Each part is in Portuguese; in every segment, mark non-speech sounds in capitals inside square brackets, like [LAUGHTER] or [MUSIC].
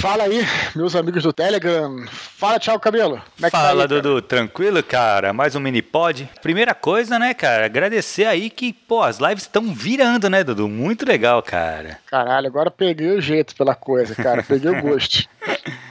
Fala aí, meus amigos do Telegram. Fala, tchau, cabelo. Como é que Fala, tá aí, Dudu. Tranquilo, cara? Mais um mini pod. Primeira coisa, né, cara? Agradecer aí que, pô, as lives estão virando, né, Dudu? Muito legal, cara. Caralho, agora peguei o jeito pela coisa, cara. Peguei o [LAUGHS] gosto.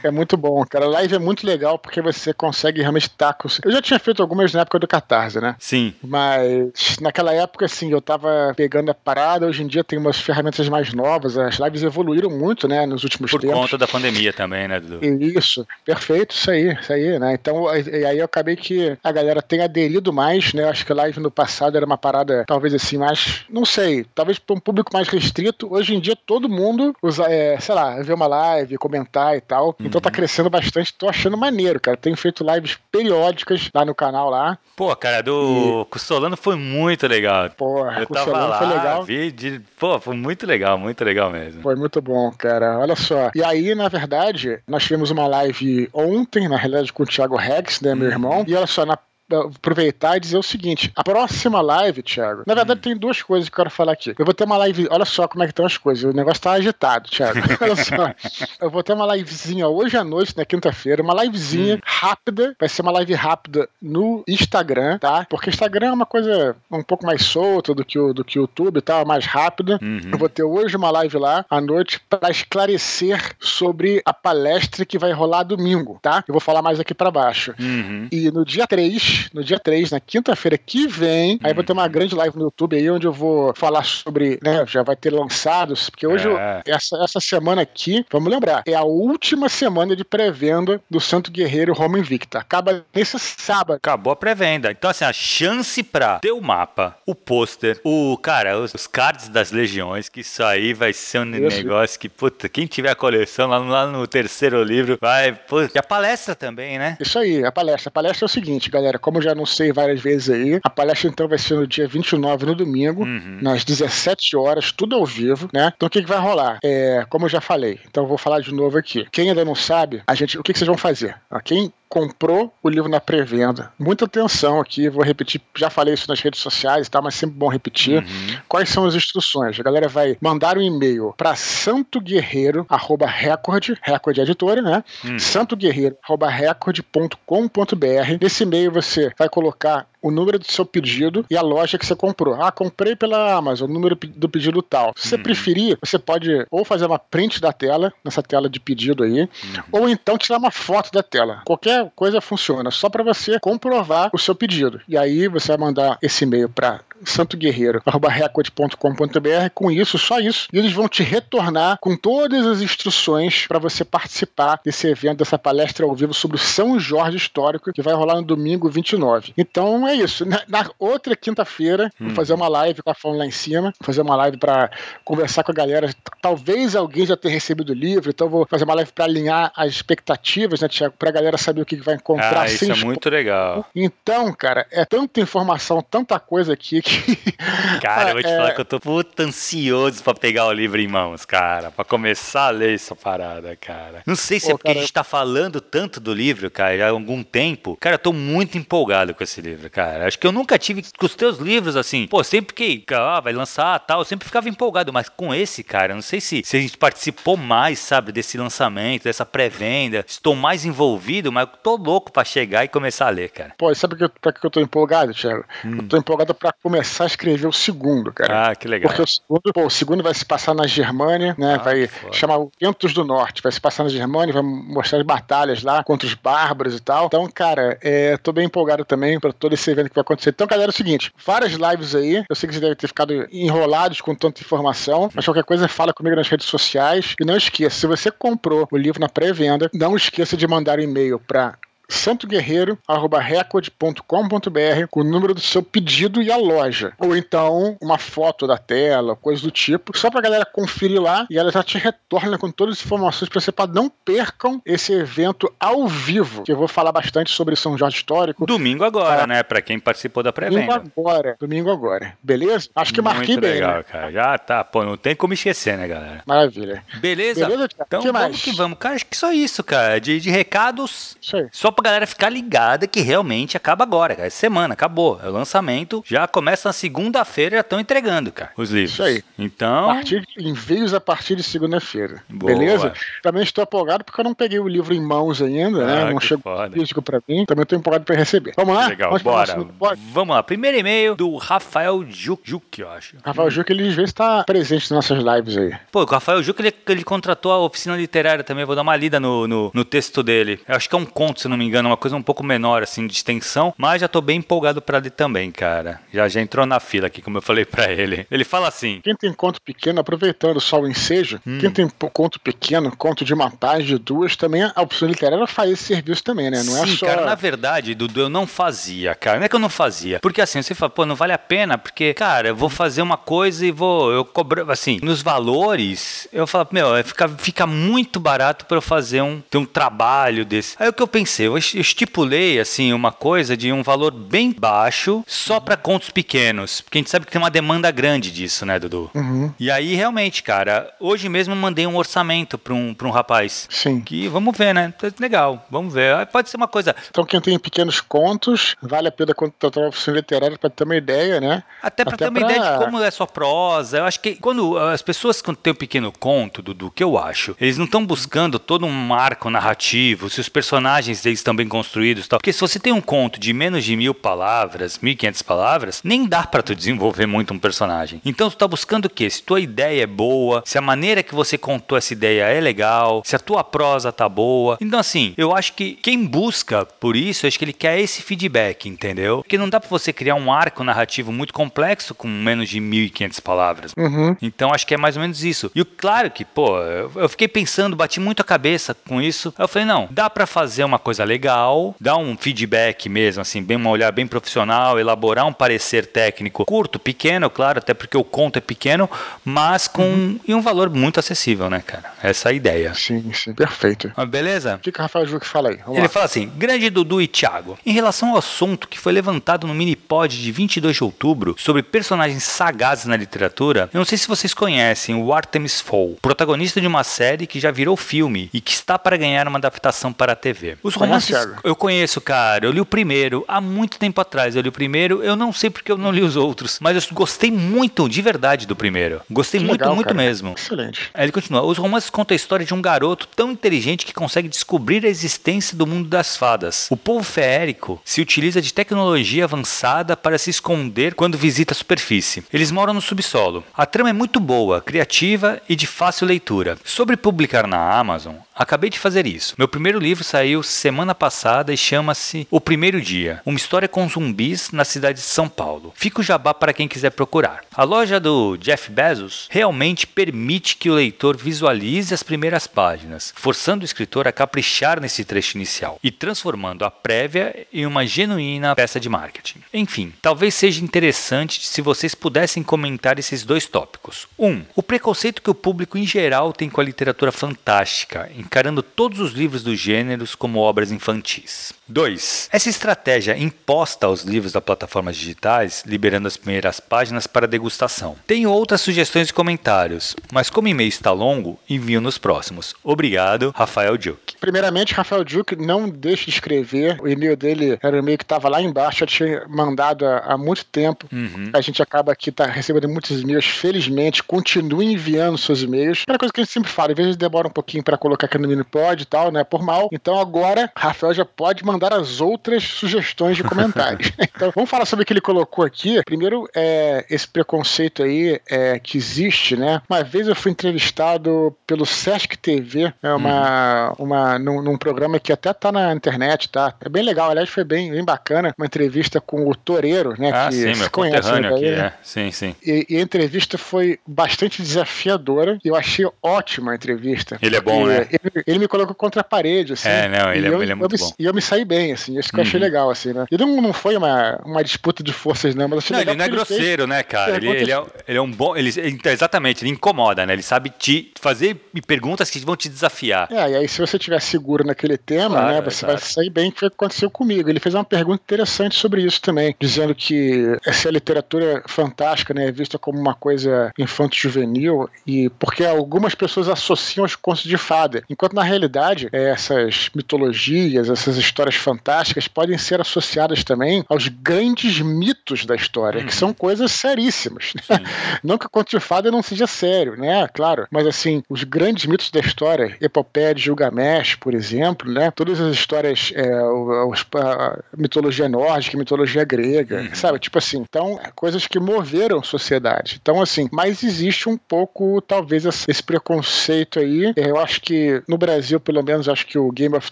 É muito bom, cara. Live é muito legal porque você consegue realmente estar com. Eu já tinha feito algumas na época do Catarse, né? Sim. Mas naquela época, assim, eu tava pegando a parada. Hoje em dia tem umas ferramentas mais novas. As lives evoluíram muito, né, nos últimos Por tempos. Por conta da pandemia também, né, Dudu? Isso, perfeito, isso aí, isso aí, né? Então, e aí eu acabei que a galera tem aderido mais, né? Acho que a live no passado era uma parada, talvez assim, mais. Não sei, talvez para um público mais restrito. Hoje em dia todo mundo usa, é, sei lá, ver uma live, comentar e tal. Uhum. Então tá crescendo bastante. Tô achando maneiro, cara. Tenho feito lives periódicas lá no canal lá. Pô, cara, do e... Custolano foi muito legal. Porra, Custolano foi legal. Vi de... Pô, foi muito legal, muito legal mesmo. Foi muito bom, cara. Olha só. E aí, na verdade, nós tivemos uma live ontem, na realidade, com o Thiago Rex, né, meu uhum. irmão. E olha só, na aproveitar e dizer o seguinte: a próxima live, Thiago, na verdade hum. tem duas coisas que eu quero falar aqui. Eu vou ter uma live, olha só como é que estão as coisas, o negócio tá agitado, Thiago. [LAUGHS] olha só. Eu vou ter uma livezinha hoje à noite, na quinta-feira, uma livezinha hum. rápida, vai ser uma live rápida no Instagram, tá? Porque Instagram é uma coisa um pouco mais solta do que o, do que o YouTube e tal, mais rápida. Uhum. Eu vou ter hoje uma live lá à noite para esclarecer sobre a palestra que vai rolar domingo, tá? Eu vou falar mais aqui para baixo. Uhum. E no dia 3 no dia 3, na quinta-feira que vem. Aí vou ter uma grande live no YouTube aí, onde eu vou falar sobre, né, já vai ter lançados, porque hoje, é. eu, essa, essa semana aqui, vamos lembrar, é a última semana de pré-venda do Santo Guerreiro Roma Invicta. Acaba nesse sábado. Acabou a pré-venda. Então, assim, a chance pra ter o mapa, o pôster, o, cara, os, os cards das legiões, que isso aí vai ser um isso. negócio que, puta, quem tiver a coleção lá, lá no terceiro livro, vai, puta, e a palestra também, né? Isso aí, a palestra. A palestra é o seguinte, galera, como já anunciei várias vezes aí. A palestra então vai ser no dia 29, no domingo, uhum. nas 17 horas, tudo ao vivo, né? Então o que, que vai rolar? É, como eu já falei, então eu vou falar de novo aqui. Quem ainda não sabe, a gente, o que, que vocês vão fazer? Quem comprou o livro na pré-venda. Muita atenção aqui, vou repetir, já falei isso nas redes sociais, tá? Mas sempre bom repetir. Uhum. Quais são as instruções? A galera vai mandar um e-mail para santoguerreiro@record, record editora, né? Uhum. santoguerreiro@record.com.br. Nesse e-mail você vai colocar o número do seu pedido e a loja que você comprou. Ah, comprei pela Amazon, o número do pedido tal. Se você uhum. preferir, você pode ou fazer uma print da tela, nessa tela de pedido aí, uhum. ou então tirar uma foto da tela. Qualquer coisa funciona, só para você comprovar o seu pedido. E aí você vai mandar esse e-mail para santoguerreiro.record.com.br. [LAUGHS] Com isso, só isso, e eles vão te retornar com todas as instruções para você participar desse evento, dessa palestra ao vivo sobre o São Jorge Histórico, que vai rolar no domingo 29. Então é isso. Na, na outra quinta-feira, hum. vou fazer uma live com a fã lá em cima, fazer uma live para conversar com a galera. Talvez alguém já tenha recebido o livro, então vou fazer uma live para alinhar as expectativas, né, Tiago? Pra galera saber o que vai encontrar. Ah, isso é muito legal. Então, cara, é tanta informação, tanta coisa aqui [LAUGHS] Cara, eu vou te é... falar que eu tô puta ansioso pra pegar o livro em mãos, cara. Pra começar a ler essa parada, cara. Não sei se Pô, é porque cara... a gente tá falando tanto do livro, cara, já há algum tempo. Cara, eu tô muito empolgado com esse livro, cara. Acho que eu nunca tive com os teus livros assim. Pô, sempre que ah, vai lançar tal, eu sempre ficava empolgado. Mas com esse, cara, não sei se, se a gente participou mais, sabe, desse lançamento, dessa pré-venda. Estou mais envolvido, mas eu tô louco pra chegar e começar a ler, cara. Pô, sabe pra que eu tô empolgado, Thiago? Hum. Eu tô empolgado pra começar começar a escrever o segundo, cara. Ah, que legal. Porque o segundo, pô, o segundo vai se passar na Germânia, né? Ah, vai chamar o Ventos do Norte, vai se passar na Germânia, vai mostrar as batalhas lá contra os bárbaros e tal. Então, cara, é, tô bem empolgado também para todo esse evento que vai acontecer. Então, galera, é o seguinte: várias lives aí. Eu sei que vocês devem ter ficado enrolados com tanta informação, mas qualquer coisa fala comigo nas redes sociais. E não esqueça, se você comprou o livro na pré-venda, não esqueça de mandar um e-mail para santoguerreiro.record.com.br com o número do seu pedido e a loja. Ou então uma foto da tela, coisa do tipo, só pra galera conferir lá e ela já te retorna com todas as informações pra você, para não percam esse evento ao vivo, que eu vou falar bastante sobre São Jorge Histórico. Domingo agora, né? Pra quem participou da pré-venda. Domingo agora, domingo agora. Beleza? Acho que marquei Muito bem. legal, né? cara. Já tá, pô, não tem como esquecer, né, galera? Maravilha. Beleza? Beleza, Então que vamos mais? que vamos. Cara, acho que só isso, cara. De, de recados. Isso aí. Só pra galera ficar ligada que realmente acaba agora, cara. Essa semana, acabou. É o lançamento, já começa na segunda-feira, já estão entregando, cara, os livros. Isso aí. Então. A partir, envios a partir de segunda-feira. Beleza? Também estou empolgado porque eu não peguei o livro em mãos ainda, né? ah? Não chegou foda. físico pra mim. Também estou empolgado pra receber. Vamos lá? Legal, Vamos bora. Vamos lá. Primeiro e-mail do Rafael Juk, Juk eu acho. Rafael Juk, ele às vezes está presente nas nossas lives aí. Pô, o Rafael Juk, ele, ele contratou a oficina literária também. Vou dar uma lida no, no, no texto dele. Eu acho que é um conto, se não me engano, uma coisa um pouco menor, assim, de extensão. Mas já tô bem empolgado pra ler também, cara. Já, já entrou na fila aqui, como eu falei pra ele. Ele fala assim: Quem tem conto pequeno, aproveitando só o ensejo, hum. quem tem conto pequeno, conto de uma página, de duas, também a opção literária faz esse serviço também, né? Não é Sim, é só. Cara, na verdade, Dudu, eu não fazia, cara. Não é que eu não fazia. Porque assim, você fala, pô, não vale a pena, porque, cara, eu vou fazer uma coisa e vou. Eu cobro, assim, nos valores, eu falo, meu, é, fica, fica muito barato para eu fazer um, ter um trabalho desse. Aí o que eu pensei, eu estipulei, assim, uma coisa de um valor bem baixo só para contos pequenos. Porque a gente sabe que tem uma demanda grande disso, né, Dudu? Uhum. E aí, realmente, cara, hoje mesmo mandei um orçamento para um, pra um rapaz. Sim. Que vamos ver, né? Legal, vamos ver. Pode ser uma coisa. Então, quem tem pequenos contos, vale a pena contratar uma oficina literária para ter uma ideia, né? Até para ter uma pra... ideia de como é sua prosa. Eu acho que quando as pessoas quando têm um pequeno conto, Dudu, que eu acho, eles não estão buscando todo um marco narrativo, se os personagens deles estão bem construídos tal. Porque se você tem um conto de menos de mil palavras, mil e quinhentas palavras, nem dá para tu desenvolver muito um personagem. Então tu tá buscando o quê? Se tua ideia é boa, se a maneira que você contou essa ideia é legal, se a tua prosa tá boa. Então assim, eu acho que quem busca por isso, acho que ele quer esse feedback, entendeu? Porque não dá para você criar um arco narrativo muito complexo com menos de 1.500 palavras. Uhum. Então acho que é mais ou menos isso. E claro que, pô, eu fiquei pensando, bati muito a cabeça com isso. Eu falei, não, dá para fazer uma coisa legal, dar um feedback mesmo, assim, bem uma olhar bem profissional, elaborar um parecer técnico curto, pequeno, claro, até porque o conto é pequeno, mas com uhum. e um valor muito acessível, né, cara? Essa é a ideia. Sim, sim, perfeito. Mas beleza? O que, que o Rafael Juque fala aí? Vamos Ele lá. fala assim: grande Dudu e Thiago, em relação ao assunto que foi levantado no mini pod de 22 de outubro sobre personagens sagazes na literatura, eu não sei se vocês conhecem o Artemis Fowl, protagonista de uma série que já virou filme e que está para ganhar uma adaptação para a TV. Os romances eu conheço, cara. Eu li o primeiro há muito tempo atrás. Eu li o primeiro, eu não sei porque eu não li os outros, mas eu gostei muito, de verdade, do primeiro. Gostei que muito, legal, muito cara. mesmo. Excelente. Aí ele continua: os romances contam a história de um garoto tão inteligente que consegue descobrir a existência do mundo das fadas. O povo feérico se utiliza de tecnologia avançada para se esconder quando visita a superfície. Eles moram no subsolo. A trama é muito boa, criativa e de fácil leitura. Sobre publicar na Amazon, Acabei de fazer isso. Meu primeiro livro saiu semana passada e chama-se O Primeiro Dia, uma história com zumbis na cidade de São Paulo. Fica o jabá para quem quiser procurar. A loja do Jeff Bezos realmente permite que o leitor visualize as primeiras páginas, forçando o escritor a caprichar nesse trecho inicial e transformando a prévia em uma genuína peça de marketing. Enfim, talvez seja interessante se vocês pudessem comentar esses dois tópicos. 1. Um, o preconceito que o público em geral tem com a literatura fantástica, encarando todos os livros dos gêneros como obras infantis. 2. Essa estratégia imposta aos livros da plataformas digitais, liberando as primeiras páginas para degustação. Tenho outras sugestões e comentários, mas como o e-mail está longo, envio nos próximos. Obrigado, Rafael Duke. Primeiramente, Rafael Duke, não deixe de escrever. O e-mail dele era um e-mail que estava lá embaixo, já tinha mandado há, há muito tempo. Uhum. A gente acaba aqui tá recebendo muitos e-mails, felizmente. Continue enviando seus e-mails. Aquela coisa que a gente sempre fala, às vezes demora um pouquinho para colocar aqui no Minipod e tal, né? Por mal. Então agora, Rafael já pode mandar as outras sugestões de comentários. [LAUGHS] então vamos falar sobre o que ele colocou aqui. Primeiro, é, esse preconceito aí é, que existe, né? Uma vez eu fui entrevistado pelo Sesc TV, é uma, uhum. uma, num, num, programa que até tá na internet, tá? É bem legal, aliás, foi bem, bem bacana. Uma entrevista com o Toreiro, né? Ah, que sim, meu conhece, né, aqui, é. Sim, sim. E, e, a entrevista foi bastante desafiadora. Eu achei ótima a entrevista. Ele é bom, né? Ele, ele, me colocou contra a parede, assim. É, não, ele, é, eu, ele é muito eu bom. E eu me saí bem, assim, isso que eu achei uhum. legal, assim, né? E não, não foi uma, uma disputa de forças, não, mas achei não, legal. Ele não é grosseiro, né, cara? Ele, ele, é, ele é um bom. Ele, exatamente, ele incomoda, né? Ele sabe te fazer perguntas que vão te desafiar. É, e aí se você tiver seguro naquele tema, claro, né, você vai sair bem, que foi o que aconteceu comigo. Ele fez uma pergunta interessante sobre isso também, dizendo que essa literatura fantástica né, é vista como uma coisa infanto-juvenil e porque algumas pessoas associam aos contos de fada, enquanto na realidade essas mitologias, essas histórias fantásticas podem ser associadas também aos grandes mitos da história, que uhum. são coisas seríssimas. Né? [LAUGHS] Não que o conto de fada não seja sério, né? Claro, mas assim, os grandes mitos da história, Epopeia de Gilgamesh, por exemplo, né? Todas as histórias, é, a mitologia nórdica, mitologia grega, uhum. sabe? Tipo assim, então, coisas que moveram sociedade. Então, assim, mas existe um pouco, talvez, esse preconceito aí. É, eu acho que no Brasil, pelo menos, acho que o Game of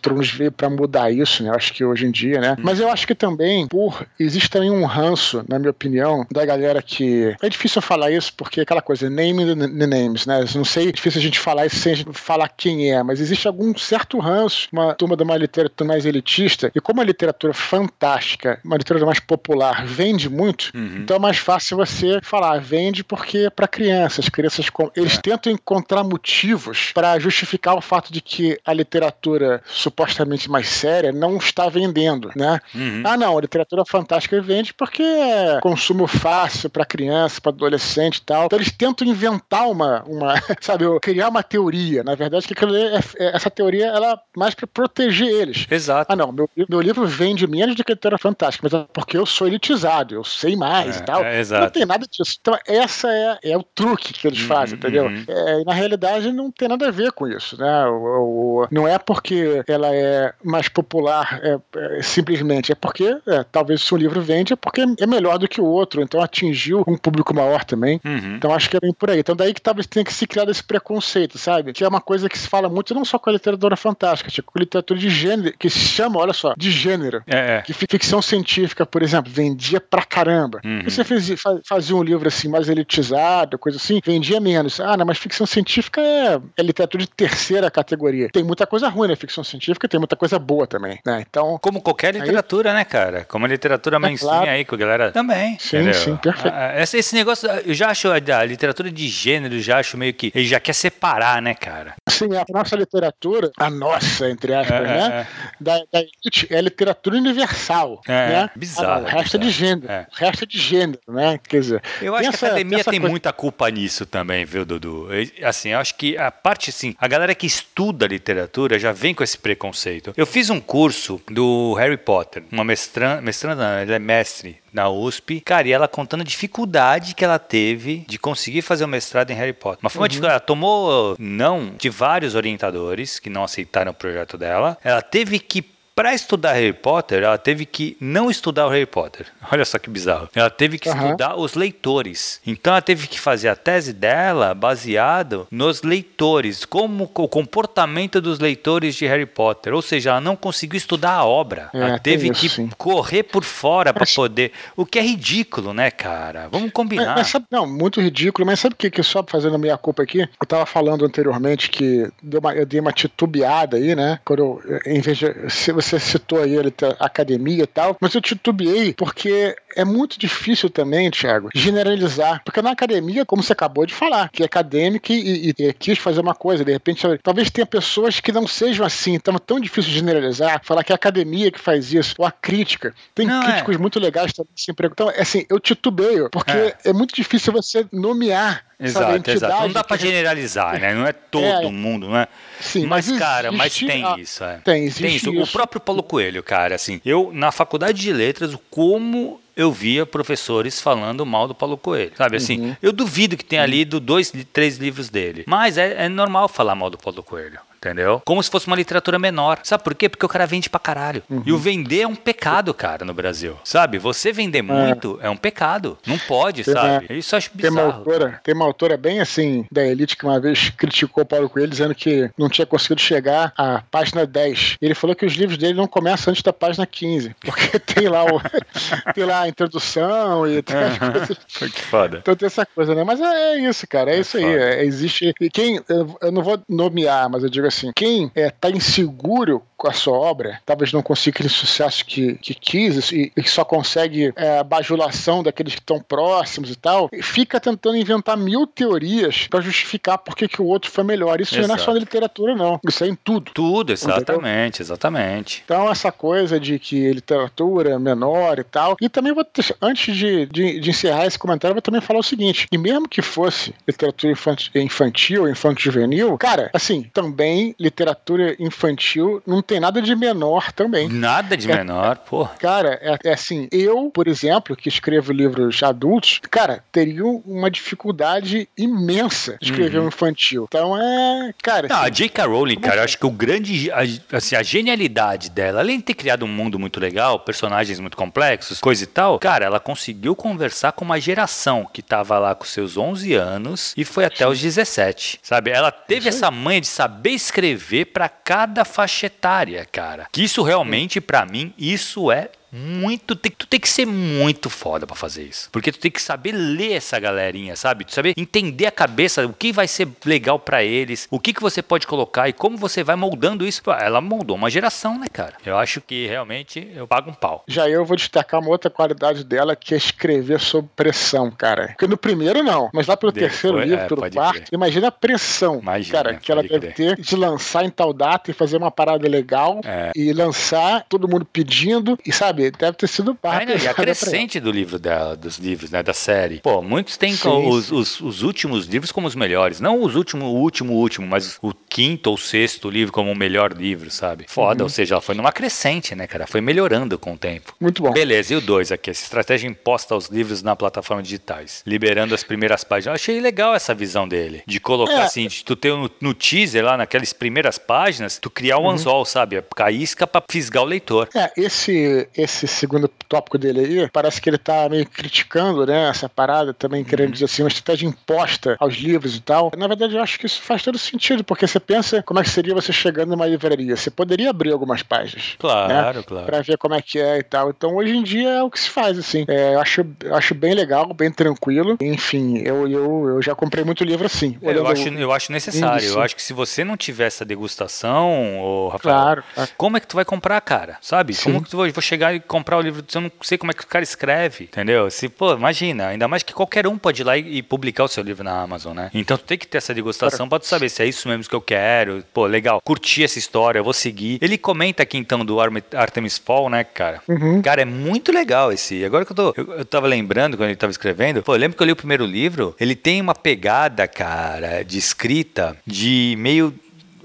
Thrones veio para mudar isso, né? Eu acho que hoje em dia, né? Uhum. Mas eu acho que também, por existe também um ranço, na minha opinião, da galera que. É difícil falar isso porque é aquela coisa, name the names, né? Não sei, é difícil a gente falar isso sem falar quem é, mas existe algum certo ranço, uma turma de uma literatura mais elitista, e como a literatura fantástica, uma literatura mais popular, vende muito, uhum. então é mais fácil você falar, vende porque é para crianças, crianças eles é. tentam encontrar motivos para justificar o fato de que a literatura supostamente mais séria não está vendendo, né? Uhum. Ah, não, a literatura fantástica vende porque é consumo fácil para criança, para adolescente e tal. Então eles tentam inventar uma, uma [LAUGHS] sabe, criar uma teoria. Na verdade, que é, é, essa teoria ela é mais para proteger eles. Exato. Ah, não, meu, meu livro vende menos do que a literatura fantástica, mas é porque eu sou elitizado, eu sei mais é, e tal. É, exato. Não tem nada disso. Então, essa é, é o truque que eles uhum, fazem, entendeu? Uhum. É, na realidade, não tem nada a ver com isso, né? O, o, não é porque ela é mais popular é, é simplesmente, é porque é, talvez se um livro vende é porque é melhor do que o outro, então atingiu um público maior também. Uhum. Então acho que é bem por aí. Então daí que talvez tenha que se criar esse preconceito, sabe? Que é uma coisa que se fala muito não só com a literatura fantástica, tipo, literatura de gênero, que se chama, olha só, de gênero. É, é. Que ficção científica, por exemplo, vendia pra caramba. Uhum. Você fez, fazia um livro assim mais elitizado, coisa assim, vendia menos. Ah, não, mas ficção científica é, é literatura de terceira categoria. Tem muita coisa ruim na ficção científica, tem muita coisa boa também, né? Então. Como qualquer literatura, aí, né, cara? Como a literatura mainstream é claro. aí, com a galera também. Sim, entendeu? sim, perfeito. Ah, ah, esse, esse negócio, eu já acho a literatura de gênero, já acho meio que. Ele já quer separar, né, cara? Sim, a nossa literatura, a nossa, entre aspas, é, né? É. Da, da elite, é literatura universal. É, né? bizarro. Ah, o resto é de gênero. É. O resto é de gênero, né? Quer dizer. Eu acho que a academia tem coisa... muita culpa nisso também, viu, Dudu? Assim, eu acho que a parte, assim, a galera que estuda literatura já vem com esse preconceito. Eu fiz um curso do Harry Potter, uma mestranda, mestranda não, ele é mestre na USP. Cara, e ela contando a dificuldade que ela teve de conseguir fazer o mestrado em Harry Potter. Uma forma uhum. dificuldade. Ela tomou não de vários orientadores que não aceitaram o projeto dela. Ela teve que para estudar Harry Potter, ela teve que não estudar o Harry Potter. [LAUGHS] Olha só que bizarro. Ela teve que uhum. estudar os leitores. Então ela teve que fazer a tese dela baseado nos leitores, como o comportamento dos leitores de Harry Potter. Ou seja, ela não conseguiu estudar a obra. É, ela teve isso, que sim. correr por fora para poder. O que é ridículo, né, cara? Vamos combinar. Mas, mas sabe, não, muito ridículo. Mas sabe o que, que só fazendo a minha culpa aqui? Eu tava falando anteriormente que deu uma, eu dei uma titubeada aí, né? Quando eu, em vez de. Se você você citou aí a academia e tal, mas eu titubeei porque é muito difícil também, Thiago, generalizar. Porque na academia, como você acabou de falar, que é acadêmico e, e, e quis fazer uma coisa, de repente, talvez tenha pessoas que não sejam assim, então é tão difícil generalizar, falar que é a academia que faz isso, ou a crítica. Tem não, críticos é. muito legais também sempre. Então, assim, eu titubeio, porque é, é muito difícil você nomear Exato, exato. Não dá para generalizar, né? Não é todo é, mundo, né? Sim, mas, mas cara, mas tem a... isso, é. Tem, tem isso. isso. O próprio Paulo Coelho, cara, assim, eu na faculdade de letras, como eu via professores falando mal do Paulo Coelho. Sabe assim? Uhum. Eu duvido que tenha lido dois, três livros dele. Mas é, é normal falar mal do Paulo Coelho entendeu? Como se fosse uma literatura menor. Sabe por quê? Porque o cara vende pra caralho. Uhum. E o vender é um pecado, cara, no Brasil. Sabe? Você vender é. muito é, é um pecado. Não pode, tem sabe? Uma, Isso eu acho bizarro. Tem uma, autora, tem uma autora bem assim, da Elite, que uma vez criticou o Paulo Coelho, dizendo que não tinha conseguido chegar à página 10. Ele falou que os livros dele não começam antes da página 15, porque [LAUGHS] tem lá, o, [LAUGHS] tem lá a introdução e as coisas. [LAUGHS] que foda. Então tem essa coisa, né? Mas é, é isso, cara. É, é isso foda. aí. É, existe. E quem. Eu, eu não vou nomear, mas eu digo assim, quem é, tá inseguro com a sua obra, talvez não consiga aquele sucesso que, que quis e, e só consegue é, a bajulação daqueles que estão próximos e tal, e fica tentando inventar mil teorias para justificar por que, o outro foi melhor. Isso Exato. não é só na literatura, não. Isso é em tudo. Tudo, exatamente, entendeu? exatamente. Então, essa coisa de que literatura é menor e tal. E também vou antes de, de, de, encerrar esse comentário, vou também falar o seguinte: e mesmo que fosse literatura infantil, infanto-juvenil, cara, assim, também literatura infantil não tem nada de menor também. Nada de é, menor, pô. Cara, é, é, assim, eu, por exemplo, que escrevo livros adultos, cara, teria uma dificuldade imensa de escrever uhum. um infantil. Então é, cara. Não, assim, a J.K. Rowling, cara, eu acho que o grande, a, assim, a genialidade dela, além de ter criado um mundo muito legal, personagens muito complexos, coisa e tal, cara, ela conseguiu conversar com uma geração que tava lá com seus 11 anos e foi até os 17, sabe? Ela teve essa manha de saber escrever para cada faixa etária cara. Que isso realmente, para mim, isso é muito. Tem, tu tem que ser muito foda para fazer isso. Porque tu tem que saber ler essa galerinha, sabe? Tu saber entender a cabeça, o que vai ser legal para eles, o que, que você pode colocar e como você vai moldando isso. Ela moldou uma geração, né, cara? Eu acho que realmente eu pago um pau. Já eu vou destacar uma outra qualidade dela que é escrever sob pressão, cara. Porque no primeiro não, mas lá pelo Depois, terceiro livro, é, pelo quarto, crer. imagina a pressão, imagina, cara, que ela deve crer. ter de lançar em tal data e fazer uma parada legal é. e lançar, todo mundo pedindo e sabe sabe? Deve ter sido parte. e a crescente do livro dela, dos livros, né? Da série. Pô, muitos têm sim, os, sim. Os, os, últimos livros como os melhores. Não os últimos, o último, último, mas o quinto ou sexto livro como o melhor livro, sabe? Foda, uhum. ou seja, ela foi numa crescente, né, cara? Foi melhorando com o tempo. Muito bom. Beleza, e o dois aqui, essa estratégia imposta aos livros na plataforma digitais, liberando as primeiras páginas. Eu achei legal essa visão dele, de colocar é. assim, de tu ter no, no, teaser lá, naquelas primeiras páginas, tu criar o um uhum. anzol, sabe? A isca pra fisgar o leitor. É, esse, esse segundo tópico dele aí, parece que ele tá meio criticando, né, essa parada, também querendo uhum. dizer assim, uma estratégia imposta aos livros e tal. Na verdade, eu acho que isso faz todo sentido, porque você pensa como é que seria você chegando numa livraria. Você poderia abrir algumas páginas. Claro, né, claro. Pra ver como é que é e tal. Então, hoje em dia é o que se faz, assim. É, eu, acho, eu acho bem legal, bem tranquilo. Enfim, eu, eu, eu já comprei muito livro assim. É, eu, acho, eu acho necessário. Eu acho que se você não tiver essa degustação, ô, Rafael, claro, claro. como é que tu vai comprar, cara? Sabe? Sim. Como que tu vai, vou chegar e comprar o livro eu não sei como é que o cara escreve, entendeu? Se, pô, imagina, ainda mais que qualquer um pode ir lá e, e publicar o seu livro na Amazon, né? Então tu tem que ter essa degustação para tu saber se é isso mesmo que eu quero. Pô, legal, curti essa história, eu vou seguir. Ele comenta aqui então do Artemis Fall, né, cara? Uhum. Cara, é muito legal esse. Agora que eu tô. Eu, eu tava lembrando quando ele tava escrevendo, pô, eu lembro que eu li o primeiro livro, ele tem uma pegada, cara, de escrita de meio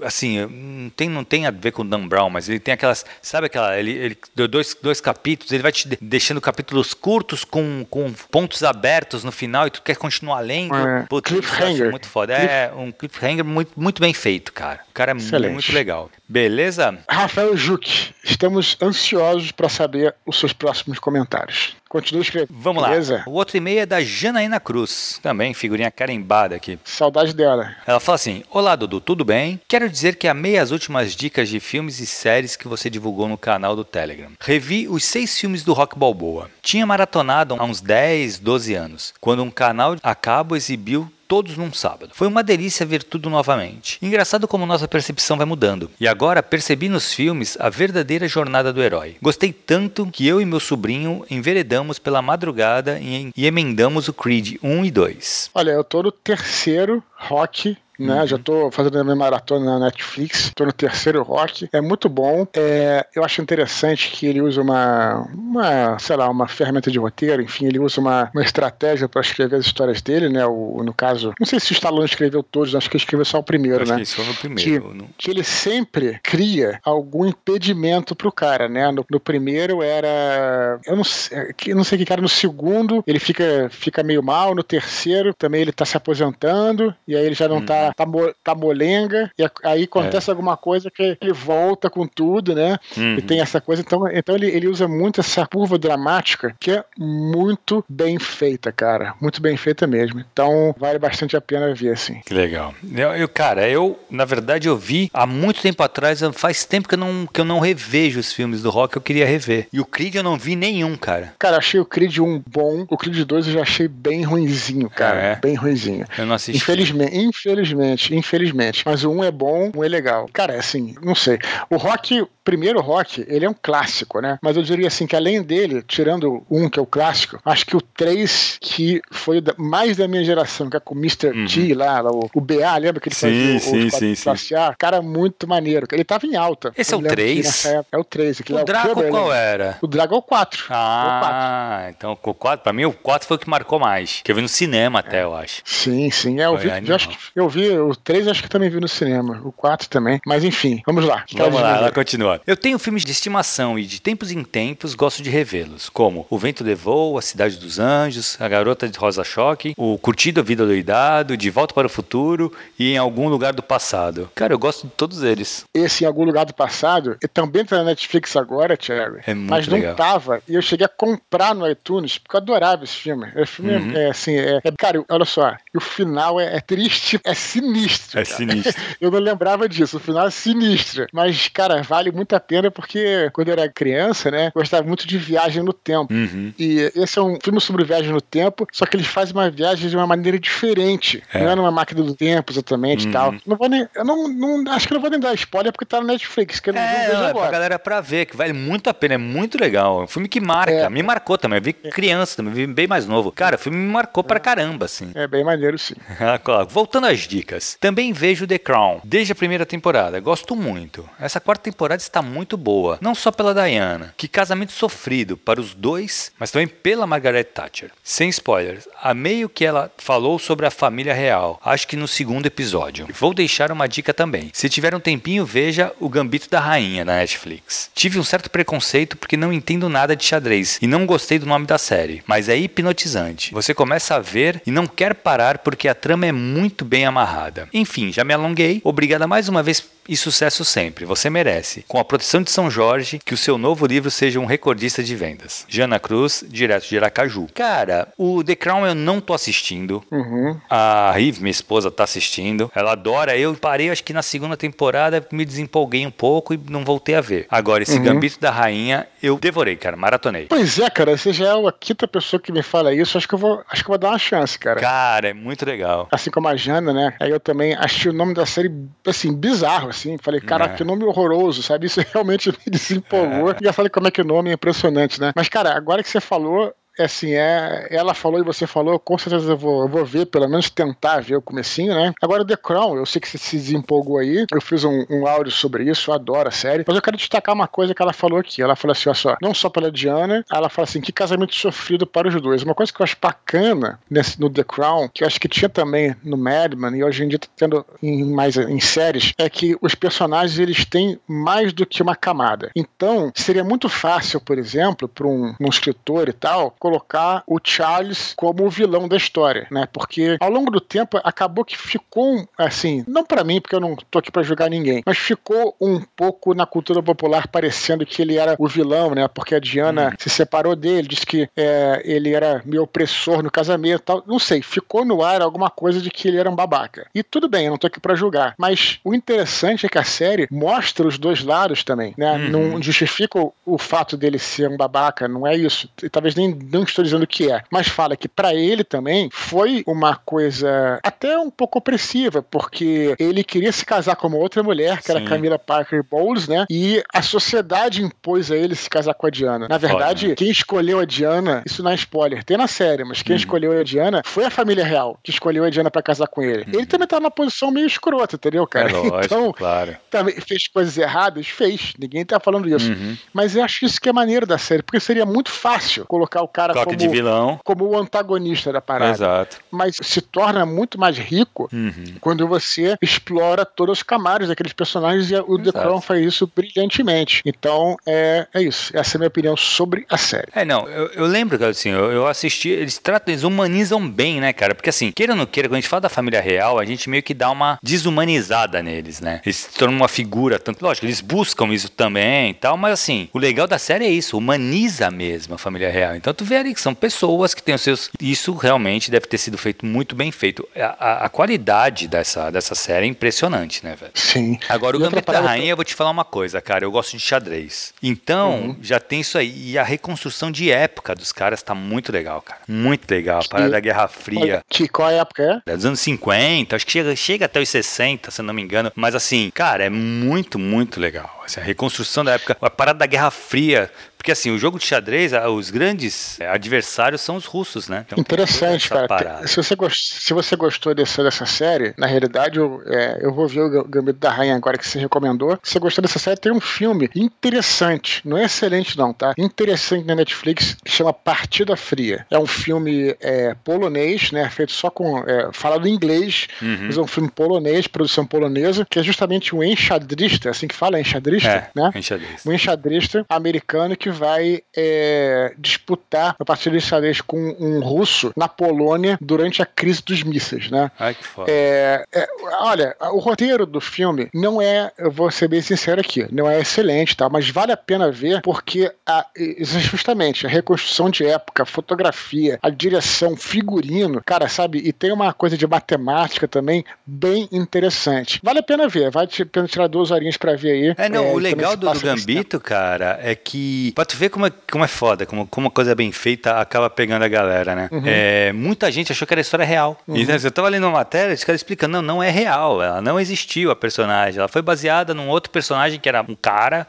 assim, não tem, não tem a ver com o Dan Brown, mas ele tem aquelas, sabe aquela, ele, ele deu dois, dois capítulos, ele vai te deixando capítulos curtos com, com pontos abertos no final e tu quer continuar lendo. É, Putz, cliffhanger. Muito foda. Cliff... É um cliffhanger muito, muito bem feito, cara. O cara é Excelente. muito legal. Beleza? Rafael Juque, estamos ansiosos para saber os seus próximos comentários. Continua escrevendo. Vamos Beleza? lá. O outro e-mail é da Janaína Cruz. Também figurinha carimbada aqui. Saudade dela. Ela fala assim: Olá, Dudu, tudo bem? Quero dizer que amei as últimas dicas de filmes e séries que você divulgou no canal do Telegram. Revi os seis filmes do Rock Balboa. Tinha maratonado há uns 10, 12 anos, quando um canal a cabo exibiu todos num sábado. Foi uma delícia ver tudo novamente. Engraçado como nossa percepção vai mudando. E agora percebi nos filmes a verdadeira jornada do herói. Gostei tanto que eu e meu sobrinho enveredamos pela madrugada e, emendamos o Creed 1 e 2. Olha, eu tô no terceiro rock né? Uhum. Já tô fazendo a minha maratona na Netflix, tô no terceiro rock, é muito bom. É, eu acho interessante que ele usa uma, uma, sei lá, uma ferramenta de roteiro, enfim, ele usa uma, uma estratégia para escrever as histórias dele, né? O, no caso, não sei se o Stallone escreveu todos, acho que ele escreveu só o primeiro, acho né? Que foi o primeiro. Que, que, ele sempre cria algum impedimento pro cara, né? No, no primeiro era, eu não sei, eu não sei que cara, no segundo ele fica, fica meio mal, no terceiro também ele tá se aposentando e aí ele já não uhum. Tá tá, tá molenga, e aí acontece é. alguma coisa que ele volta com tudo, né? Uhum. E tem essa coisa. Então, então ele, ele usa muito essa curva dramática que é muito bem feita, cara. Muito bem feita mesmo. Então vale bastante a pena ver, assim. Que legal. Eu, eu, cara, eu, na verdade, eu vi há muito tempo atrás, faz tempo que eu não, que eu não revejo os filmes do rock, eu queria rever. E o Creed eu não vi nenhum, cara. Cara, achei o Creed 1 bom, o Creed 2 eu já achei bem ruinzinho, cara. É. Bem ruinzinho. Eu não assisti. Infelizmente, infelizmente infelizmente, infelizmente. Mas o um é bom, um é legal. Cara, assim, não sei. O rock, primeiro rock, ele é um clássico, né? Mas eu diria assim que além dele, tirando um que é o clássico, acho que o 3, que foi mais da minha geração, que é com o Mr. Uhum. T lá, o, o BA, lembra que ele sim, fazia sim, o, sim, sim. A? Cara, muito maneiro. Ele tava em alta. Esse é o 3? É o 3. O, o Draco qual era? O Drago é o 4. Ah, é o 4. então o 4, pra mim o 4 foi o que marcou mais. Que eu vi no cinema até, é. eu acho. Sim, sim. É, eu, vi, eu, acho que, eu vi o 3, acho que também vi no cinema. O 4 também. Mas enfim, vamos lá. Vamos lá, ela continua. Eu tenho filmes de estimação e de tempos em tempos gosto de revê-los, como O Vento Levou, A Cidade dos Anjos, A Garota de Rosa Choque, O Curtido a Vida Doidado, De Volta para o Futuro e Em Algum Lugar do Passado. Cara, eu gosto de todos eles. Esse Em Algum Lugar do Passado, também tá na Netflix agora, Thierry. É muito mas não legal. tava. E eu cheguei a comprar no iTunes, porque eu adorava esse filme. Esse filme uhum. é assim, é, é, Cara, olha só, o final é, é triste, é sinistro. É cara. sinistro. [LAUGHS] eu não lembrava disso, o final é sinistro. Mas, cara, vale muito a pena porque quando eu era criança, né, gostava muito de viagem no tempo. Uhum. E esse é um filme sobre viagem no tempo, só que ele faz uma viagem de uma maneira diferente. É. Não é numa máquina do tempo exatamente e uhum. tal. Não vou nem. Eu não, não, acho que não vou nem dar spoiler porque tá no Netflix, que eu não é, vejo não, agora. É pra galera pra ver, que vale muito a pena, é muito legal. É um filme que marca, é. me marcou também. Eu vi criança também, vi bem mais novo. Cara, o filme me marcou é. pra caramba, assim. É bem maneiro, sim. [LAUGHS] Voltando às dicas. Também vejo The Crown, desde a primeira temporada. Gosto muito. Essa quarta temporada está muito boa. Não só pela Diana, que casamento sofrido para os dois, mas também pela Margaret Thatcher. Sem spoilers, amei o que ela falou sobre a família real. Acho que no segundo episódio. Vou deixar uma dica também. Se tiver um tempinho, veja O Gambito da Rainha na Netflix. Tive um certo preconceito porque não entendo nada de xadrez e não gostei do nome da série, mas é hipnotizante. Você começa a ver e não quer parar porque a trama é muito bem amarrada. Enfim, já me alonguei. Obrigada mais uma vez e sucesso sempre. Você merece. Com a proteção de São Jorge, que o seu novo livro seja um recordista de vendas. Jana Cruz, direto de Aracaju. Cara, o The Crown eu não tô assistindo. Uhum. A Rive, minha esposa, tá assistindo. Ela adora. Eu parei, acho que na segunda temporada, me desempolguei um pouco e não voltei a ver. Agora, esse uhum. Gambito da Rainha, eu devorei, cara. Maratonei. Pois é, cara. Você já é a quinta pessoa que me fala isso. Acho que eu vou, acho que eu vou dar uma chance, cara. Cara, é muito legal. Assim como a Jana, né? Aí eu também achei o nome da série, assim, bizarro assim. Falei, cara, é. que nome horroroso, sabe? Isso [LAUGHS] realmente me desempolgou. É. E já falei como é que o nome é impressionante, né? Mas, cara, agora que você falou, assim, é, ela falou e você falou, com certeza eu vou, eu vou ver, pelo menos tentar ver o comecinho, né? Agora The Crown, eu sei que você se desempolgou aí, eu fiz um, um áudio sobre isso, eu adoro a série, mas eu quero destacar uma coisa que ela falou aqui, ela falou assim, olha só, não só pela Diana, ela fala assim, que casamento sofrido para os dois. Uma coisa que eu acho bacana nesse, no The Crown, que eu acho que tinha também no Mad Men, e hoje em dia tá tendo em, mais em séries, é que os personagens, eles têm mais do que uma camada. Então, seria muito fácil, por exemplo, para um, um escritor e tal, colocar o Charles como o vilão da história, né? Porque ao longo do tempo acabou que ficou assim, não para mim, porque eu não tô aqui para julgar ninguém, mas ficou um pouco na cultura popular parecendo que ele era o vilão, né? Porque a Diana hum. se separou dele, disse que é, ele era meio opressor no casamento, tal. Não sei, ficou no ar alguma coisa de que ele era um babaca. E tudo bem, eu não tô aqui para julgar, mas o interessante é que a série mostra os dois lados também, né? Uhum. Não justifica o, o fato dele ser um babaca, não é isso. E talvez nem não estou dizendo que é, mas fala que para ele também foi uma coisa até um pouco opressiva, porque ele queria se casar com uma outra mulher, que Sim. era Camila Parker Bowles, né? E a sociedade impôs a ele se casar com a Diana. Na verdade, Foda. quem escolheu a Diana, isso não é spoiler, tem na série, mas quem uhum. escolheu a Diana foi a família real que escolheu a Diana para casar com ele. Uhum. Ele também tá numa posição meio escrota, entendeu, cara? É lógico, [LAUGHS] então, claro. também fez coisas erradas, fez. Ninguém tá falando isso. Uhum. Mas eu acho isso que é maneiro da série, porque seria muito fácil colocar o cara Toque como de vilão. Como o antagonista da parada. Exato. Mas se torna muito mais rico uhum. quando você explora todas as camadas daqueles personagens e o Exato. The Crown faz isso brilhantemente. Então, é, é isso. Essa é a minha opinião sobre a série. É, não, eu, eu lembro, cara, assim, eu, eu, assisti, eles tratam, eles humanizam bem, né, cara? Porque assim, queira ou não queira, quando a gente fala da família real, a gente meio que dá uma desumanizada neles, né? Eles se tornam uma figura, tanto, lógico, eles buscam isso também e tal, mas assim, o legal da série é isso, humaniza mesmo a família real. Então tu vê ali que são pessoas que têm os seus. Isso realmente deve ter sido feito muito bem feito. A, a, a qualidade dessa, dessa série é impressionante, né, velho? Sim. Agora, o Gambito da Rainha, eu vou te falar uma coisa, cara. Eu gosto de xadrez. Então, uhum. já tem isso aí. E a reconstrução de época dos caras tá muito legal, cara. Muito legal. A parada da Guerra Fria. Que qual época é? Dos anos 50, acho que chega, chega até os 60, se não me engano. Mas assim, cara, é muito, muito legal. Assim, a reconstrução da época, a parada da Guerra Fria porque assim, o jogo de xadrez, os grandes é, adversários são os russos, né? Então, Interessante, cara. Se você, gost... se você gostou dessa, dessa série, na realidade, eu, é, eu vou ver o Gambito da Rainha agora que você recomendou. Se você gostou dessa série, tem um filme interessante. Não é excelente, não, tá? Interessante na Netflix, que chama Partida Fria. É um filme é, polonês, né? Feito só com. É, falado em inglês, uhum. mas é um filme polonês, produção polonesa, que é justamente um enxadrista, assim que fala, enxadrista, é, né? Enxadrista. Um enxadrista americano que vai é, disputar a partida de xadrez com um russo na Polônia durante a crise dos mísseis, né? Ai, que foda. É, é, olha, o roteiro do filme não é, eu vou ser bem sincero aqui, não é excelente, tá? Mas vale a pena ver porque a, justamente a reconstrução de época, a fotografia, a direção, figurino, cara, sabe? E tem uma coisa de matemática também bem interessante. Vale a pena ver, vale a pena tirar duas horinhas para ver aí. É, não, é, o legal do, do Gambito, cara, é que Pra tu ver como é, como é foda, como, como uma coisa bem feita acaba pegando a galera, né? Uhum. É, muita gente achou que era história real. Uhum. E, né, eu tava lendo uma matéria, os caras explicando, não, não é real. Ela não existiu a personagem. Ela foi baseada num outro personagem que era um cara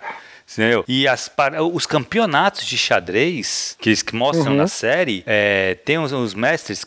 Entendeu? E as, os campeonatos de xadrez que eles mostram uhum. na série, é, tem os, os mestres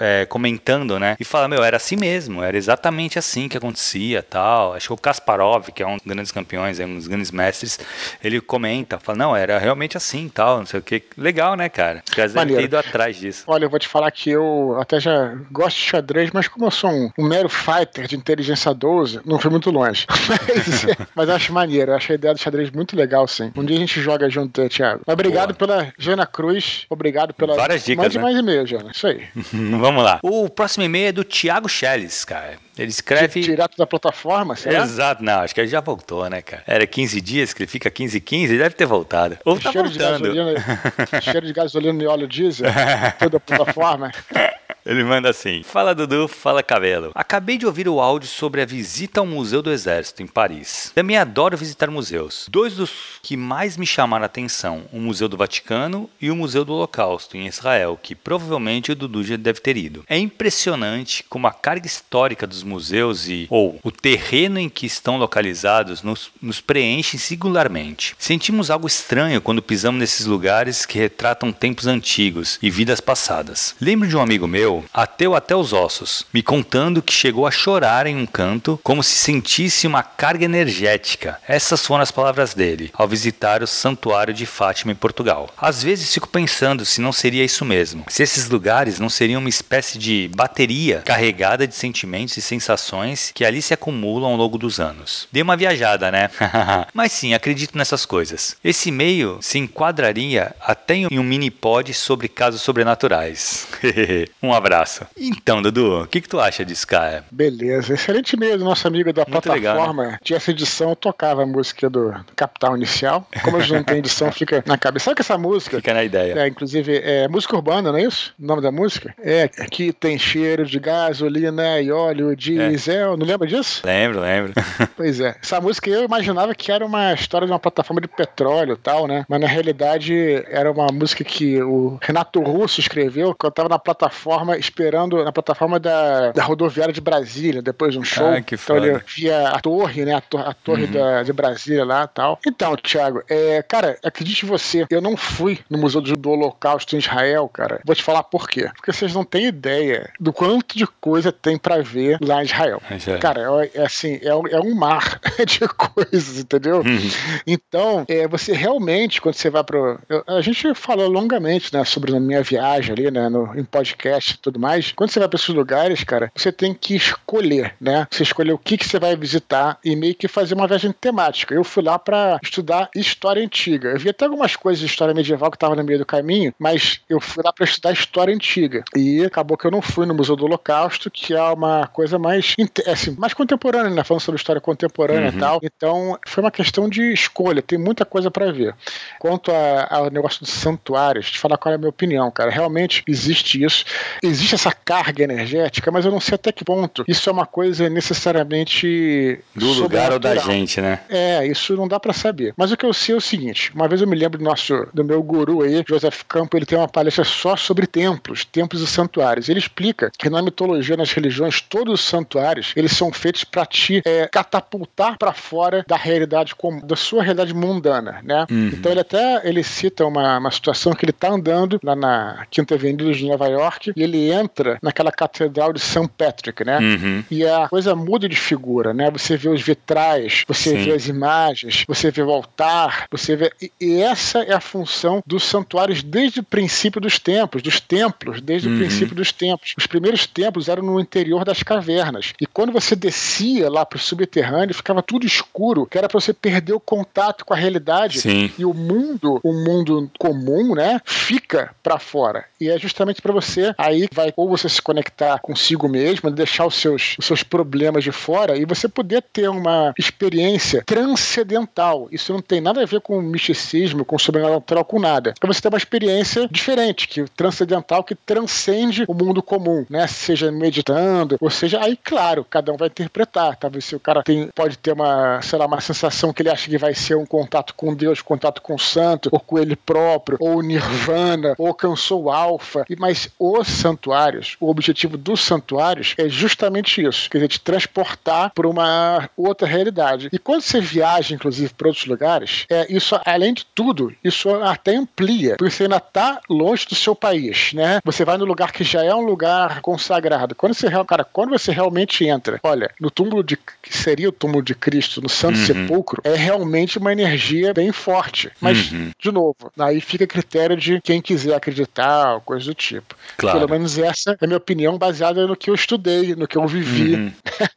é, comentando, né? E fala, meu, era assim mesmo, era exatamente assim que acontecia tal. Acho que o Kasparov, que é um dos grandes campeões, é um dos grandes mestres, ele comenta, fala, não, era realmente assim tal, não sei o que. Legal, né, cara? Devem ter ido atrás disso. Olha, eu vou te falar que eu até já gosto de xadrez, mas como eu sou um, um mero fighter de inteligência 12, não fui muito longe. [LAUGHS] mas, mas acho maneiro, eu acho a ideia do xadrez muito legal, sim. Um dia a gente joga junto, Thiago. Mas obrigado Boa. pela Jana Cruz. Obrigado pela. Várias dicas. Mande né? mais e-mail, Jana. Isso aí. [LAUGHS] Vamos lá. O próximo e-mail é do Thiago Schelles, cara. Ele escreve. Direto da plataforma, será? Exato, não, acho que ele já voltou, né, cara? Era 15 dias que ele fica 15 15, ele deve ter voltado. Ou tá cheiro voltando. De gasolina, [LAUGHS] cheiro de gasolina e óleo diesel, toda a plataforma. [LAUGHS] Ele manda assim: Fala Dudu, fala Cabelo. Acabei de ouvir o áudio sobre a visita ao Museu do Exército em Paris. Também adoro visitar museus. Dois dos que mais me chamaram a atenção: o Museu do Vaticano e o Museu do Holocausto em Israel, que provavelmente o Dudu já deve ter ido. É impressionante como a carga histórica dos museus e ou o terreno em que estão localizados nos, nos preenche singularmente. Sentimos algo estranho quando pisamos nesses lugares que retratam tempos antigos e vidas passadas. Lembro de um amigo meu ateu até os ossos, me contando que chegou a chorar em um canto como se sentisse uma carga energética. Essas foram as palavras dele ao visitar o Santuário de Fátima em Portugal. Às vezes fico pensando se não seria isso mesmo, se esses lugares não seriam uma espécie de bateria carregada de sentimentos e sensações que ali se acumulam ao longo dos anos. Dei uma viajada, né? [LAUGHS] Mas sim, acredito nessas coisas. Esse meio se enquadraria até em um mini pod sobre casos sobrenaturais. [LAUGHS] um abraço abraço. Então, Dudu, o que, que tu acha disso, cara? Beleza, excelente mesmo, nosso amigo da Muito plataforma. Legal, né? De essa edição eu tocava a música do, do Capital Inicial. Como a gente não tem edição, [LAUGHS] fica na cabeça. Sabe que essa música. Fica na ideia. É, inclusive, é música urbana, não é isso? O nome da música? É, que tem cheiro de gasolina e óleo diesel. É. Não lembra disso? Lembro, lembro. [LAUGHS] Pois é. Essa música eu imaginava que era uma história de uma plataforma de petróleo e tal, né? Mas na realidade era uma música que o Renato Russo escreveu quando estava na plataforma esperando na plataforma da, da rodoviária de Brasília, depois de um show. Ah, que então ele via a torre, né? A, to a torre uhum. da, de Brasília lá e tal. Então, Thiago, é, cara, acredite você, eu não fui no Museu do Holocausto em Israel, cara. Vou te falar por quê. Porque vocês não têm ideia do quanto de coisa tem para ver lá em Israel. [LAUGHS] É. Cara, é, é assim, é, é, um mar [LAUGHS] de coisas, entendeu? Uhum. Então, é, você realmente, quando você vai pro. Eu, a gente falou longamente, né, sobre a minha viagem ali, né, no, em podcast tudo mais. Quando você vai para esses lugares, cara, você tem que escolher, né? Você escolher o que, que você vai visitar e meio que fazer uma viagem temática. Eu fui lá para estudar história antiga. Eu vi até algumas coisas de história medieval que estavam no meio do caminho, mas eu fui lá para estudar história antiga. E acabou que eu não fui no Museu do Holocausto, que é uma coisa mais, assim, mais contemporânea, né? Falando sobre história contemporânea uhum. e tal. Então, foi uma questão de escolha. Tem muita coisa para ver. Quanto ao negócio dos santuários, te falar qual é a minha opinião, cara. Realmente existe isso. Existe essa carga energética, mas eu não sei até que ponto isso é uma coisa necessariamente do lugar ou da gente, né? É, isso não dá para saber. Mas o que eu sei é o seguinte: uma vez eu me lembro do nosso, do meu guru aí, Joseph Campo, ele tem uma palestra só sobre templos, templos e santuários. Ele explica que na mitologia, nas religiões, todos os santuários eles são feitos para te é, catapultar para fora da realidade comum, da sua realidade mundana, né? Uhum. Então ele até ele cita uma, uma situação que ele tá andando lá na Quinta Avenida de Nova York e ele entra naquela catedral de St. Patrick, né? Uhum. E a coisa muda de figura, né? Você vê os vitrais, você Sim. vê as imagens, você vê o altar, você vê. E, essa é a função dos santuários desde o princípio dos templos, dos templos, desde uhum. o princípio dos templos. Os primeiros templos eram no interior das cavernas. E quando você descia lá para o subterrâneo, ficava tudo escuro, que era para você perder o contato com a realidade. Sim. E o mundo, o mundo comum, né, fica para fora. E é justamente para você aí vai ou você se conectar consigo mesmo, deixar os seus, os seus problemas de fora e você poder ter uma experiência transcendental. Isso não tem nada a ver com misticismo, com sobrenatural, com nada. É você ter uma experiência diferente, que transcendental, que transcende o mundo comum, né? Seja meditando, ou seja, aí, claro, cada um vai interpretar. Talvez se o cara tem, pode ter uma, sei lá, uma sensação que ele acha que vai ser um contato com Deus, contato com o santo, ou com ele próprio, ou nirvana, ou alcançou o alfa. Mas os santuários, o objetivo dos santuários é justamente isso, quer dizer, te transportar para uma outra realidade. E quando você viaja, inclusive, para outros lugares, é isso, além de tudo, isso até amplia, porque você ainda está longe do seu país, né? Você vai no lugar que já é um lugar consagrado. Quando você, cara, quando você realmente entra, olha, no túmulo de que seria o túmulo de Cristo, no Santo uhum. Sepulcro, é realmente uma energia bem forte. Mas, uhum. de novo, aí fica a critério de quem quiser acreditar, coisa do tipo. Claro. Pelo menos essa é a minha opinião baseada no que eu estudei, no que eu vivi. Uhum.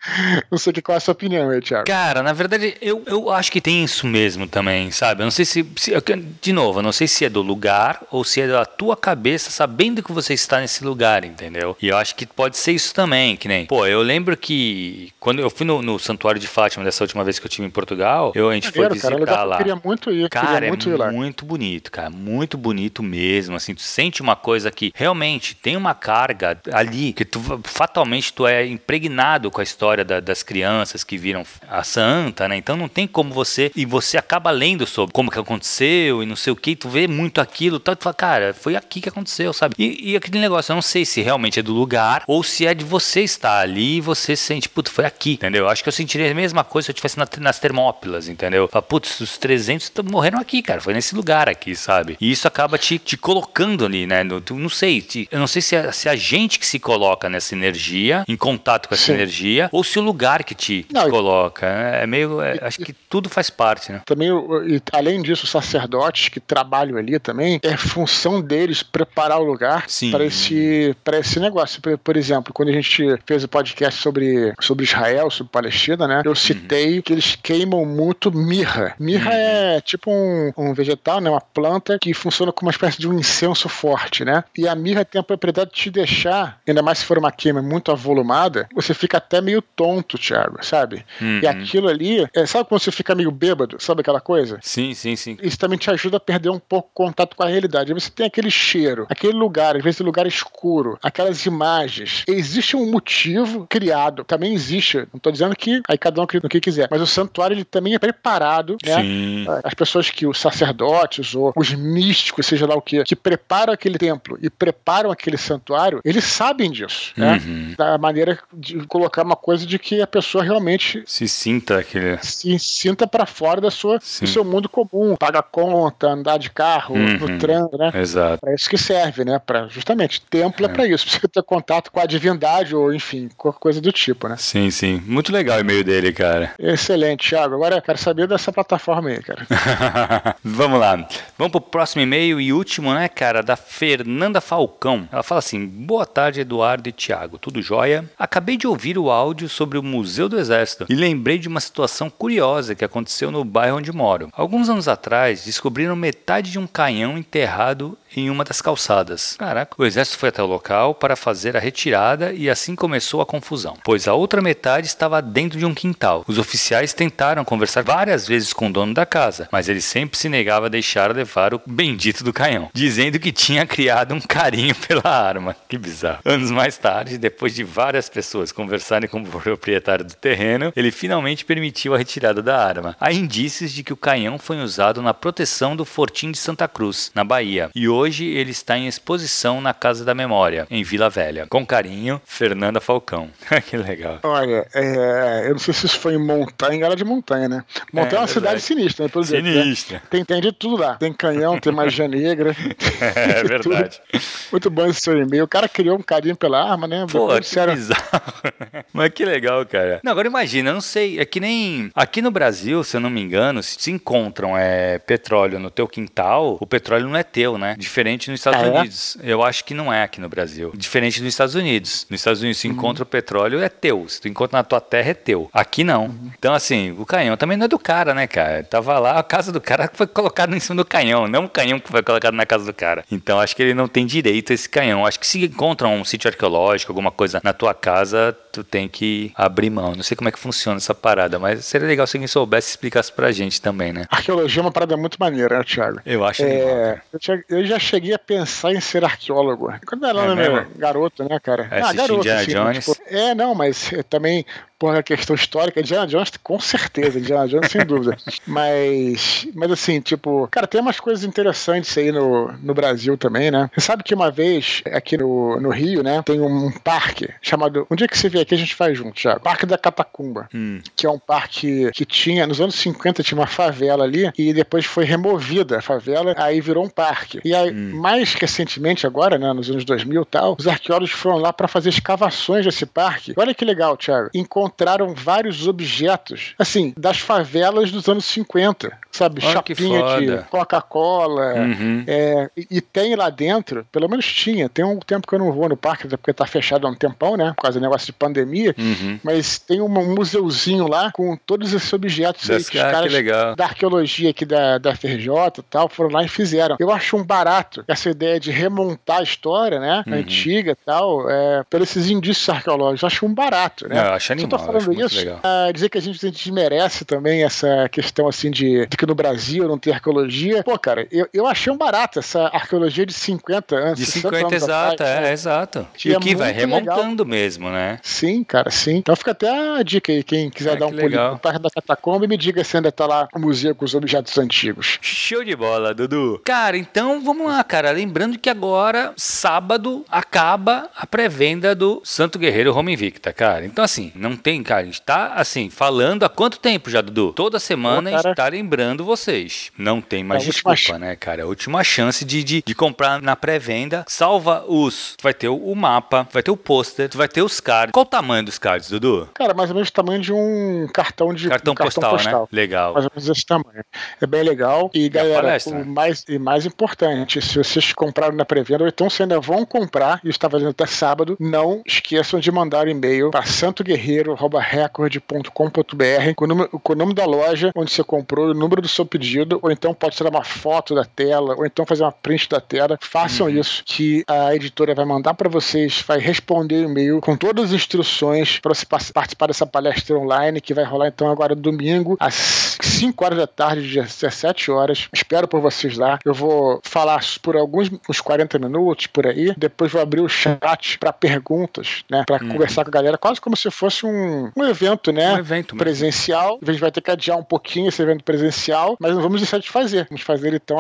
[LAUGHS] não sei qual é a sua opinião aí, Thiago. Cara, na verdade, eu, eu acho que tem isso mesmo também, sabe? Eu não sei se, se. De novo, eu não sei se é do lugar ou se é da tua cabeça sabendo que você está nesse lugar, entendeu? E eu acho que pode ser isso também, que nem. Pô, eu lembro que quando eu fui no, no Santuário de Fátima dessa última vez que eu estive em Portugal, eu, a gente foi visitar cara, lá. Eu queria muito ir. Cara, muito é ir muito bonito, cara. Muito bonito mesmo. Assim, tu sente uma coisa que realmente tem uma carga ali que tu fatalmente tu é impregnado com a história da, das crianças que viram a santa, né? Então não tem como você e você acaba lendo sobre como que aconteceu e não sei o que, tu vê muito aquilo, tal, tu fala, cara, foi aqui que aconteceu, sabe? E, e aquele negócio, eu não sei se realmente é do lugar ou se é de você estar ali e você sente, puto, foi aqui, entendeu? Eu acho que eu sentiria a mesma coisa se eu estivesse na, nas Termópilas, entendeu? Fala, putz, os 300 morreram aqui, cara, foi nesse lugar aqui, sabe? E isso acaba te, te colocando ali, né? No, tu, não sei, te, eu não sei se é, se a gente que se coloca nessa energia, em contato com essa Sim. energia, ou se o lugar que te, não, te coloca. É meio. É, acho que tudo faz parte, né? Também, e, além disso, os sacerdotes que trabalham ali também, é função deles preparar o lugar para esse, esse negócio. Por, por, exemplo, quando a gente fez o podcast sobre, sobre Israel, sobre Palestina, né? Eu citei uhum. que eles queimam muito mirra. Mirra uhum. é tipo um, um vegetal, né? Uma planta que funciona como uma espécie de um incenso forte, né? E a mirra tem a propriedade de te deixar, ainda mais se for uma queima muito avolumada, você fica até meio tonto, Thiago, sabe? Uhum. E aquilo ali, é, sabe quando você fica meio bêbado? Sabe aquela coisa? Sim, sim, sim. Isso também te ajuda a perder um pouco o contato com a realidade. Você tem aquele cheiro, aquele lugar, às vezes lugar escuro, aquelas imagens. Existe um motivo criado, também existe. Não estou dizendo que aí cada um acredita no que quiser, mas o santuário ele também é preparado, né? Sim. As pessoas que os sacerdotes ou os místicos, seja lá o que, que preparam aquele templo e preparam aquele santuário, eles sabem disso, né? Uhum. Da maneira de colocar uma coisa de que a pessoa realmente se sinta aquele se sinta para fora da sua do seu mundo comum, paga conta, andar de carro, uhum. no trânsito, né? Exato. Para isso que serve, né? Para justamente templo é, é para isso, [LAUGHS] pra você ter contato com a divindade ou enfim, qualquer coisa do tipo, né? Sim, sim. Muito legal o e-mail dele, cara. Excelente, Thiago. Agora quero saber dessa plataforma aí, cara. [LAUGHS] Vamos lá. Vamos pro próximo e-mail e último, né, cara, da Fernanda Falcão. Ela fala assim: Boa tarde, Eduardo e Tiago, tudo jóia? Acabei de ouvir o áudio sobre o Museu do Exército e lembrei de uma situação curiosa que aconteceu no bairro onde moro. Alguns anos atrás, descobriram metade de um canhão enterrado em uma das calçadas. Caraca, o exército foi até o local para fazer a retirada e assim começou a confusão, pois a outra metade estava dentro de um quintal. Os oficiais tentaram conversar várias vezes com o dono da casa, mas ele sempre se negava a deixar levar o bendito do canhão, dizendo que tinha criado um carinho [LAUGHS] pela arma. Que bizarro. Anos mais tarde, depois de várias pessoas conversarem com o proprietário do terreno, ele finalmente permitiu a retirada da arma. Há indícios de que o canhão foi usado na proteção do Fortim de Santa Cruz, na Bahia, e hoje ele está em exposição na Casa da Memória, em Vila Velha. Com carinho, Fernanda Falcão. [LAUGHS] que legal. Olha, é, eu não sei se isso foi em Montanha, era de Montanha, né? Montanha é, é uma cidade sinistra, né? Sinistra. Né? Tem, tem de tudo lá. Tem canhão, tem magia negra. [LAUGHS] É verdade. [LAUGHS] Muito bom esse seu e-mail. O cara criou um carinho pela arma, né? Pô, que disseram... bizarro. [LAUGHS] Mas que legal, cara. Não, agora imagina, eu não sei, é que nem aqui no Brasil, se eu não me engano, se encontram é, petróleo no teu quintal, o petróleo não é teu, né? Diferente nos Estados ah, é? Unidos. Eu acho que não é aqui no Brasil. Diferente nos Estados Unidos. Nos Estados Unidos, se uhum. encontra o petróleo, é teu. Se tu encontra na tua terra, é teu. Aqui não. Uhum. Então, assim, o canhão também não é do cara, né, cara? Tava lá, a casa do cara foi colocada em cima do canhão, não o canhão que foi colocado na casa do cara. Então, acho que ele não tem direito a esse canhão. Acho que se encontra um sítio arqueológico, alguma coisa na tua casa, tu tem que abrir mão. Não sei como é que funciona essa parada, mas seria legal se alguém soubesse e explicasse pra gente também, né? Arqueologia é uma parada muito maneira, né, Thiago? Eu acho é... eu, já cheguei a pensar em ser arqueólogo. Quando eu era é garoto, né, cara? É, ah, garoto, Indiana assim, Jones. Tipo, é, não, mas também por a questão histórica, Indiana Jones, com certeza, Indiana Jones, sem dúvida. [LAUGHS] Mas, mas assim, tipo, cara, tem umas coisas interessantes aí no, no Brasil também, né? Você sabe que uma vez, aqui no, no Rio, né, tem um parque chamado. Um dia que você vier aqui, a gente faz junto já. Parque da Catacumba. Hum. Que é um parque que tinha, nos anos 50, tinha uma favela ali, e depois foi removida a favela, aí virou um parque. E aí, hum. mais recentemente, agora, né, nos anos 2000 e tal, os arqueólogos foram lá para fazer escavações desse parque. Olha que legal, Thiago. Encontrar encontraram vários objetos, assim, das favelas dos anos 50, sabe? Olha Chapinha de Coca-Cola. Uhum. É, e, e, tem lá dentro, pelo menos tinha, tem um tempo que eu não vou no parque, porque tá fechado há um tempão, né? Por causa do negócio de pandemia. Uhum. Mas tem um, museuzinho lá com todos esses objetos aí que os caras que da arqueologia aqui da, da FRJ e tal foram lá e fizeram. Eu acho um barato essa ideia de remontar a história, né? Uhum. Antiga e tal, é, pelos esses indícios arqueológicos. Eu acho um barato, né? eu acho animal falando isso, a dizer que a gente, a gente merece também essa questão assim de, de, que no Brasil não tem arqueologia. Pô, cara, eu, eu achei um barato essa arqueologia de 50 anos. De 50, exato, é, né? exato. E é que vai remontando legal. mesmo, né? Sim, cara, sim. Então fica até a dica aí, quem quiser é, dar um pulinho no Parque da Catacomba e me diga se ainda tá lá o museu com os objetos antigos. Show de bola, Dudu. Cara, então vamos lá, cara. Lembrando que agora, sábado, acaba a pré-venda do Santo Guerreiro Home Invicta, cara. Então, assim, não tem tem, cara. A gente tá, assim, falando há quanto tempo já, Dudu? Toda semana Pô, a gente tá lembrando vocês. Não tem mais é desculpa, né, cara? É a última chance de, de, de comprar na pré-venda. Salva os. Tu vai ter o, mapa, vai ter o pôster, tu vai ter os cards. Qual o tamanho dos cards, Dudu? Cara, mais ou menos o tamanho de um cartão de cartão, um cartão postal, postal, né? Legal. Mais ou menos esse tamanho. É bem legal. E, e galera, o mais, e mais importante, se vocês compraram na pré-venda, ou então se ainda vão comprar, e está fazendo até sábado, não esqueçam de mandar um e-mail para Santo Guerreiro record.com.br com, com o nome da loja onde você comprou, o número do seu pedido, ou então pode tirar uma foto da tela, ou então fazer uma print da tela. Façam uhum. isso, que a editora vai mandar para vocês, vai responder o e-mail com todas as instruções para você participar dessa palestra online que vai rolar então agora domingo às 5 horas da tarde, 17 horas. Espero por vocês lá. Eu vou falar por alguns uns 40 minutos por aí, depois vou abrir o chat para perguntas, né, para uhum. conversar com a galera, quase como se fosse um um, evento, né? Um evento presencial. A gente vai ter que adiar um pouquinho esse evento presencial, mas não vamos deixar de fazer. Vamos fazer então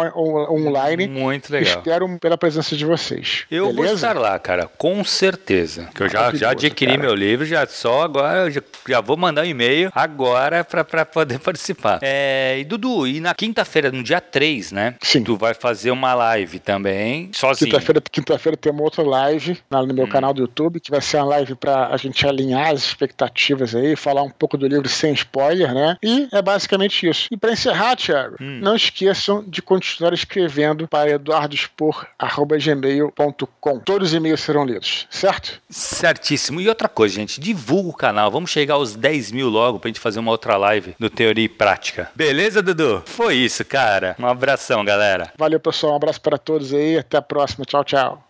online. Muito legal. Espero pela presença de vocês. Eu Beleza? vou estar lá, cara, com certeza. Que eu já, já adquiri cara. meu livro, já só agora já, já vou mandar um e-mail agora para poder [LAUGHS] participar. É, e Dudu, e na quinta-feira, no dia 3, né? Sim. Tu vai fazer uma live também, sozinho. Quinta-feira quinta tem uma outra live no meu hum. canal do YouTube, que vai ser uma live para a gente alinhar as expectativas aí, falar um pouco do livro sem spoiler, né? E é basicamente isso. E para encerrar Thiago, hum. não esqueçam de continuar escrevendo para eduardospor.gmail.com. Todos os e-mails serão lidos, certo? Certíssimo. E outra coisa, gente, divulga o canal. Vamos chegar aos 10 mil logo pra gente fazer uma outra live do Teoria e Prática. Beleza, Dudu? Foi isso, cara. Um abração, galera. Valeu, pessoal. Um abraço para todos aí. Até a próxima. Tchau, tchau.